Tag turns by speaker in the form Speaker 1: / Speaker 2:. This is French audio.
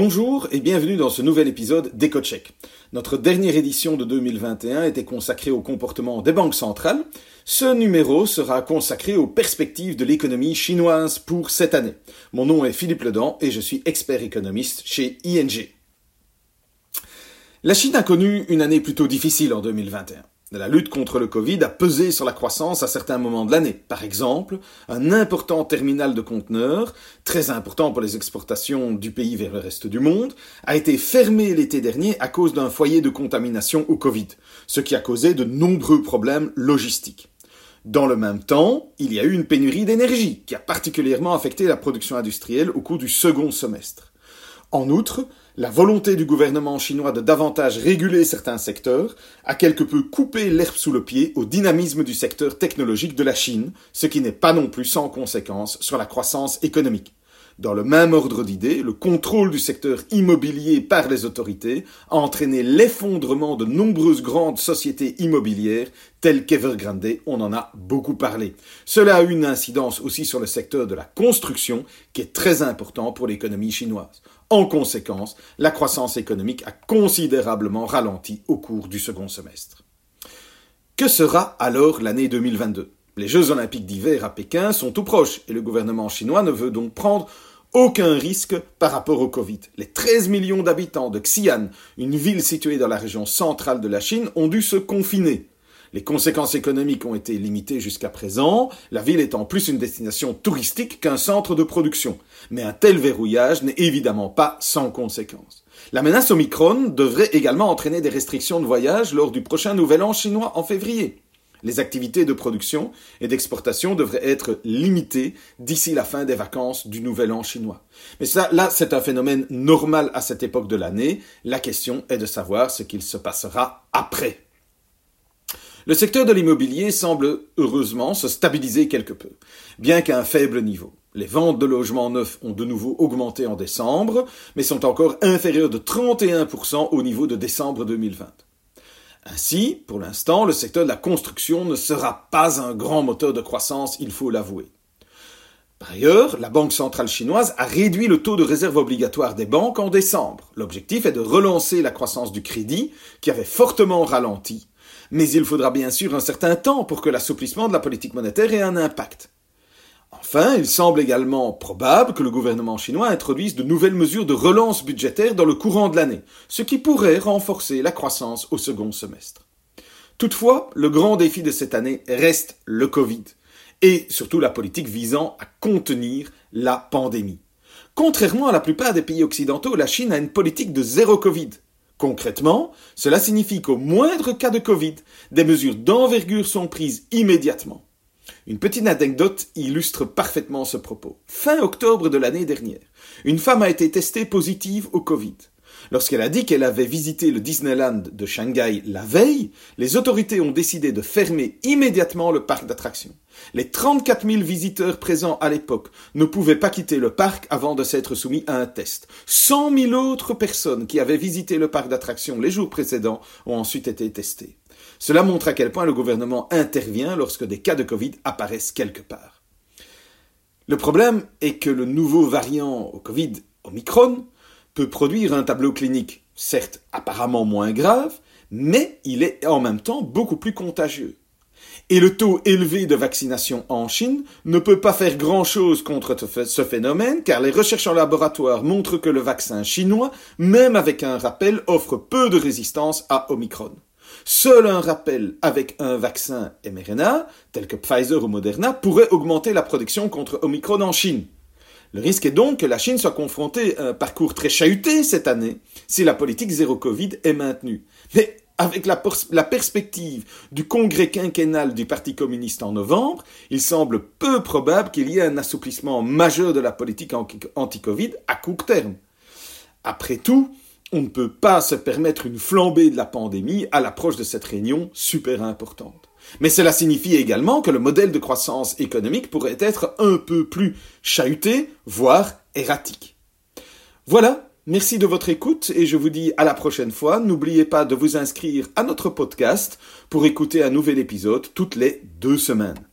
Speaker 1: Bonjour et bienvenue dans ce nouvel épisode d'EcoCheck. Notre dernière édition de 2021 était consacrée au comportement des banques centrales. Ce numéro sera consacré aux perspectives de l'économie chinoise pour cette année. Mon nom est Philippe Ledan et je suis expert économiste chez ING. La Chine a connu une année plutôt difficile en 2021. La lutte contre le Covid a pesé sur la croissance à certains moments de l'année. Par exemple, un important terminal de conteneurs, très important pour les exportations du pays vers le reste du monde, a été fermé l'été dernier à cause d'un foyer de contamination au Covid, ce qui a causé de nombreux problèmes logistiques. Dans le même temps, il y a eu une pénurie d'énergie qui a particulièrement affecté la production industrielle au cours du second semestre. En outre, la volonté du gouvernement chinois de davantage réguler certains secteurs a quelque peu coupé l'herbe sous le pied au dynamisme du secteur technologique de la Chine, ce qui n'est pas non plus sans conséquence sur la croissance économique. Dans le même ordre d'idées, le contrôle du secteur immobilier par les autorités a entraîné l'effondrement de nombreuses grandes sociétés immobilières telles qu'Evergrande, on en a beaucoup parlé. Cela a eu une incidence aussi sur le secteur de la construction qui est très important pour l'économie chinoise. En conséquence, la croissance économique a considérablement ralenti au cours du second semestre. Que sera alors l'année 2022 les Jeux olympiques d'hiver à Pékin sont tout proches et le gouvernement chinois ne veut donc prendre aucun risque par rapport au Covid. Les 13 millions d'habitants de Xi'an, une ville située dans la région centrale de la Chine, ont dû se confiner. Les conséquences économiques ont été limitées jusqu'à présent, la ville étant plus une destination touristique qu'un centre de production. Mais un tel verrouillage n'est évidemment pas sans conséquences. La menace Omicron devrait également entraîner des restrictions de voyage lors du prochain Nouvel An chinois en février. Les activités de production et d'exportation devraient être limitées d'ici la fin des vacances du Nouvel An chinois. Mais ça, là, c'est un phénomène normal à cette époque de l'année. La question est de savoir ce qu'il se passera après. Le secteur de l'immobilier semble heureusement se stabiliser quelque peu, bien qu'à un faible niveau. Les ventes de logements neufs ont de nouveau augmenté en décembre, mais sont encore inférieures de 31% au niveau de décembre 2020. Ainsi, pour l'instant, le secteur de la construction ne sera pas un grand moteur de croissance, il faut l'avouer. Par ailleurs, la Banque centrale chinoise a réduit le taux de réserve obligatoire des banques en décembre. L'objectif est de relancer la croissance du crédit, qui avait fortement ralenti. Mais il faudra bien sûr un certain temps pour que l'assouplissement de la politique monétaire ait un impact. Enfin, il semble également probable que le gouvernement chinois introduise de nouvelles mesures de relance budgétaire dans le courant de l'année, ce qui pourrait renforcer la croissance au second semestre. Toutefois, le grand défi de cette année reste le Covid, et surtout la politique visant à contenir la pandémie. Contrairement à la plupart des pays occidentaux, la Chine a une politique de zéro Covid. Concrètement, cela signifie qu'au moindre cas de Covid, des mesures d'envergure sont prises immédiatement. Une petite anecdote illustre parfaitement ce propos. Fin octobre de l'année dernière, une femme a été testée positive au Covid. Lorsqu'elle a dit qu'elle avait visité le Disneyland de Shanghai la veille, les autorités ont décidé de fermer immédiatement le parc d'attractions. Les 34 000 visiteurs présents à l'époque ne pouvaient pas quitter le parc avant de s'être soumis à un test. 100 000 autres personnes qui avaient visité le parc d'attractions les jours précédents ont ensuite été testées. Cela montre à quel point le gouvernement intervient lorsque des cas de Covid apparaissent quelque part. Le problème est que le nouveau variant au Covid, Omicron, produire un tableau clinique, certes apparemment moins grave, mais il est en même temps beaucoup plus contagieux. Et le taux élevé de vaccination en Chine ne peut pas faire grand-chose contre ce phénomène, car les recherches en laboratoire montrent que le vaccin chinois, même avec un rappel, offre peu de résistance à Omicron. Seul un rappel avec un vaccin mRNA, tel que Pfizer ou Moderna, pourrait augmenter la protection contre Omicron en Chine. Le risque est donc que la Chine soit confrontée à un parcours très chahuté cette année si la politique zéro Covid est maintenue. Mais avec la, la, perspective du congrès quinquennal du Parti communiste en novembre, il semble peu probable qu'il y ait un assouplissement majeur de la politique anti-Covid à court terme. Après tout, on ne peut pas se permettre une flambée de la pandémie à l'approche de cette réunion super importante. Mais cela signifie également que le modèle de croissance économique pourrait être un peu plus chahuté, voire erratique. Voilà, merci de votre écoute et je vous dis à la prochaine fois. N'oubliez pas de vous inscrire à notre podcast pour écouter un nouvel épisode toutes les deux semaines.